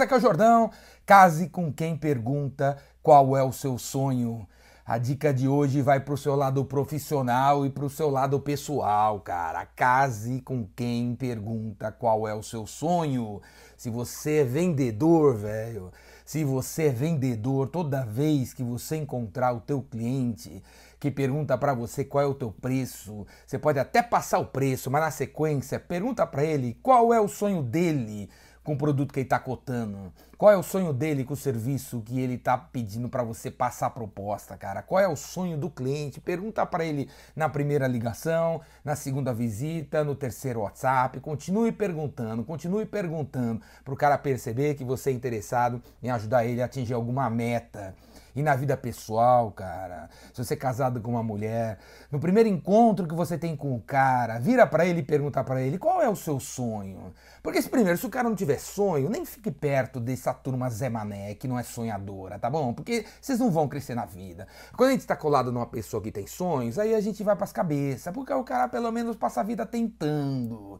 é o Jordão. Case com quem pergunta qual é o seu sonho. A dica de hoje vai pro seu lado profissional e pro seu lado pessoal, cara. Case com quem pergunta qual é o seu sonho. Se você é vendedor, velho, se você é vendedor, toda vez que você encontrar o teu cliente que pergunta para você qual é o teu preço, você pode até passar o preço, mas na sequência pergunta para ele qual é o sonho dele com o produto que ele está cotando? Qual é o sonho dele com o serviço que ele está pedindo para você passar a proposta, cara? Qual é o sonho do cliente? Pergunta para ele na primeira ligação, na segunda visita, no terceiro WhatsApp. Continue perguntando, continue perguntando para o cara perceber que você é interessado em ajudar ele a atingir alguma meta. E na vida pessoal, cara, se você é casado com uma mulher, no primeiro encontro que você tem com o cara, vira para ele e pergunta para ele qual é o seu sonho. Porque se primeiro, se o cara não tiver sonho, nem fique perto dessa turma Zé Mané, que não é sonhadora, tá bom? Porque vocês não vão crescer na vida. Quando a gente está colado numa pessoa que tem sonhos, aí a gente vai pras cabeças, porque o cara pelo menos passa a vida tentando.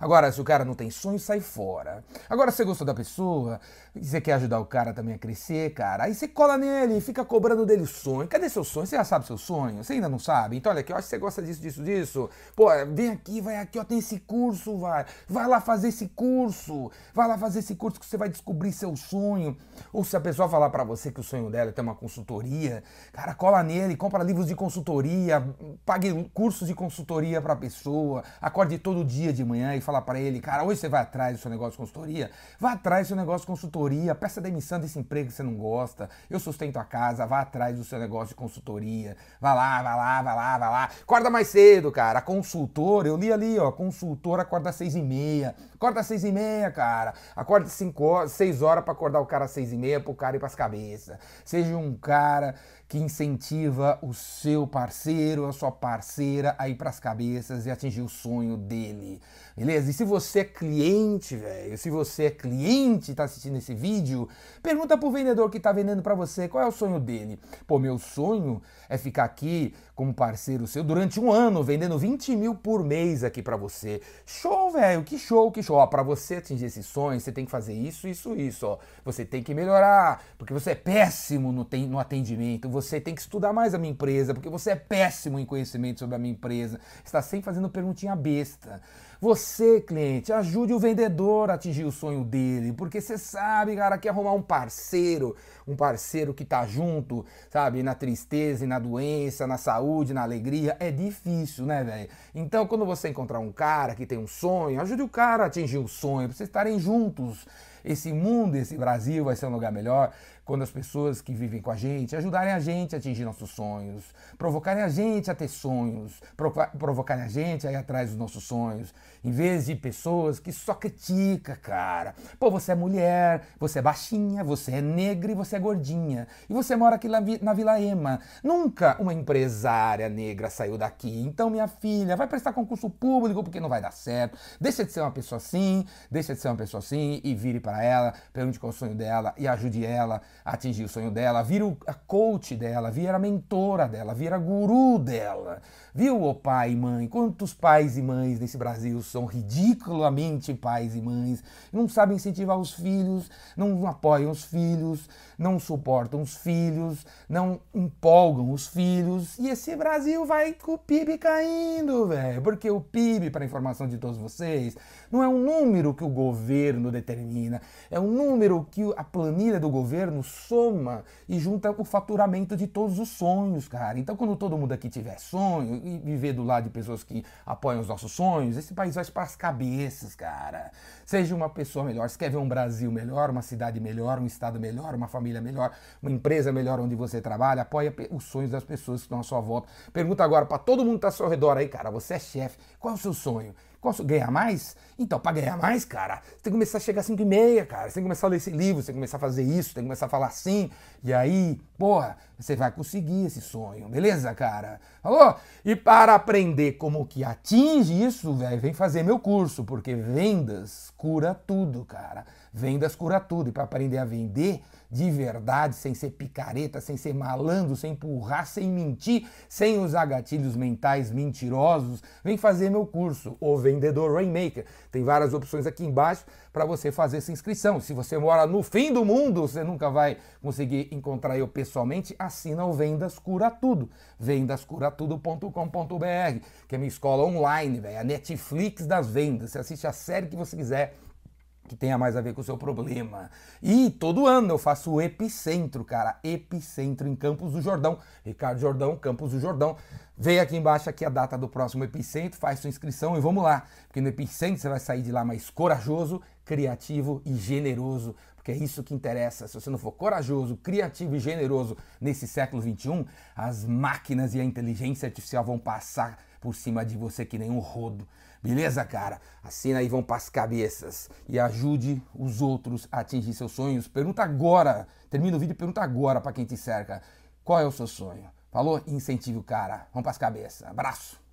Agora, se o cara não tem sonho, sai fora. Agora, você gostou da pessoa, você quer ajudar o cara também a crescer, cara, aí você cola nele fica cobrando dele o sonho. Cadê seu sonho? Você já sabe seu sonho? Você ainda não sabe? Então, olha aqui, eu acho que você gosta disso, disso, disso. Pô, vem aqui, vai aqui, ó, tem esse curso, vai. Vai lá fazer esse curso. Vai lá fazer esse curso que você vai descobrir seu sonho. Ou se a pessoa falar para você que o sonho dela é ter uma consultoria, cara, cola nele, compra livros de consultoria, pague cursos de consultoria pra pessoa, acorde todo dia de manhã e falar para ele, cara, hoje você vai atrás do seu negócio de consultoria? Vá atrás do seu negócio de consultoria, peça demissão desse emprego que você não gosta, eu sustento a casa, vá atrás do seu negócio de consultoria, vá lá, vá lá, vá lá, vá lá. Acorda mais cedo, cara, a consultora, eu li ali, ó, consultora acorda às seis e meia, acorda às seis e meia, cara, acorda às cinco horas, seis horas para acordar o cara às seis e meia, pro cara ir pras cabeças. Seja um cara que incentiva o seu parceiro, a sua parceira a ir pras cabeças e atingir o sonho dele. Beleza? E se você é cliente, velho, se você é cliente e tá assistindo esse vídeo, pergunta pro vendedor que tá vendendo para você qual é o sonho dele. Pô, meu sonho é ficar aqui como parceiro seu durante um ano, vendendo 20 mil por mês aqui para você. Show, velho, que show, que show. Ó, pra você atingir esse sonho, você tem que fazer isso, isso, isso, ó. Você tem que melhorar, porque você é péssimo no, no atendimento. Você tem que estudar mais a minha empresa, porque você é péssimo em conhecimento sobre a minha empresa. Está sempre fazendo perguntinha besta. Você, cliente, ajude o vendedor a atingir o sonho dele, porque você sabe, cara, que arrumar um parceiro, um parceiro que tá junto, sabe, na tristeza e na doença, na saúde, na alegria, é difícil, né, velho? Então, quando você encontrar um cara que tem um sonho, ajude o cara a atingir o sonho, pra vocês estarem juntos. Esse mundo, esse Brasil vai ser um lugar melhor quando as pessoas que vivem com a gente ajudarem a gente a atingir nossos sonhos, provocarem a gente a ter sonhos, provocarem a gente a ir atrás dos nossos sonhos, em vez de pessoas que só critica, cara. Pô, você é mulher, você é baixinha, você é negra e você é gordinha. E você mora aqui na Vila Ema. Nunca uma empresária negra saiu daqui. Então, minha filha, vai prestar concurso público porque não vai dar certo. Deixa de ser uma pessoa assim, deixa de ser uma pessoa assim e vire para ela, pergunte qual é o sonho dela e ajude ela a atingir o sonho dela. Vira a coach dela, vira a mentora dela, vira a guru dela. Viu, ô pai e mãe? Quantos pais e mães nesse Brasil são ridiculamente pais e mães, não sabem incentivar os filhos, não apoiam os filhos, não suportam os filhos, não empolgam os filhos. E esse Brasil vai com o PIB caindo, velho. Porque o PIB, para informação de todos vocês, não é um número que o governo determina, é um número que a planilha do governo soma e junta o faturamento de todos os sonhos, cara. Então, quando todo mundo aqui tiver sonho, e viver do lado de pessoas que apoiam os nossos sonhos, esse país vai para as cabeças, cara. Seja uma pessoa melhor. Se quer ver um Brasil melhor, uma cidade melhor, um estado melhor, uma família melhor, uma empresa melhor onde você trabalha, apoia os sonhos das pessoas que estão à sua volta. Pergunta agora para todo mundo que está ao seu redor aí, cara. Você é chefe. Qual é o seu sonho? Posso ganhar mais? Então, para ganhar mais, cara, você tem que começar a chegar às 5 e meia, cara. Você tem que começar a ler esse livro, você tem que começar a fazer isso, tem que começar a falar assim. E aí, porra, você vai conseguir esse sonho, beleza, cara? Falou? E para aprender como que atinge isso, velho, vem fazer meu curso, porque vendas cura tudo, cara. Vendas cura tudo. E para aprender a vender de verdade, sem ser picareta, sem ser malandro, sem empurrar, sem mentir, sem usar gatilhos mentais mentirosos, vem fazer meu curso, O Vendedor Rainmaker. Tem várias opções aqui embaixo para você fazer essa inscrição. Se você mora no fim do mundo, você nunca vai conseguir encontrar eu pessoalmente, assina o Vendas Cura Tudo. vendascuratudo.com.br, que é minha escola online, véio, a Netflix das vendas. Você assiste a série que você quiser que tenha mais a ver com o seu problema. E todo ano eu faço o Epicentro, cara. Epicentro em Campos do Jordão. Ricardo Jordão, Campos do Jordão. Vem aqui embaixo aqui a data do próximo Epicentro, faz sua inscrição e vamos lá. Porque no Epicentro você vai sair de lá mais corajoso, criativo e generoso. É isso que interessa. Se você não for corajoso, criativo e generoso nesse século XXI, as máquinas e a inteligência artificial vão passar por cima de você que nem um rodo. Beleza, cara? Assina aí, vão para as cabeças e ajude os outros a atingir seus sonhos. Pergunta agora, termina o vídeo e pergunta agora para quem te cerca. Qual é o seu sonho? Falou? Incentive o cara. Vamos para as cabeças. Abraço.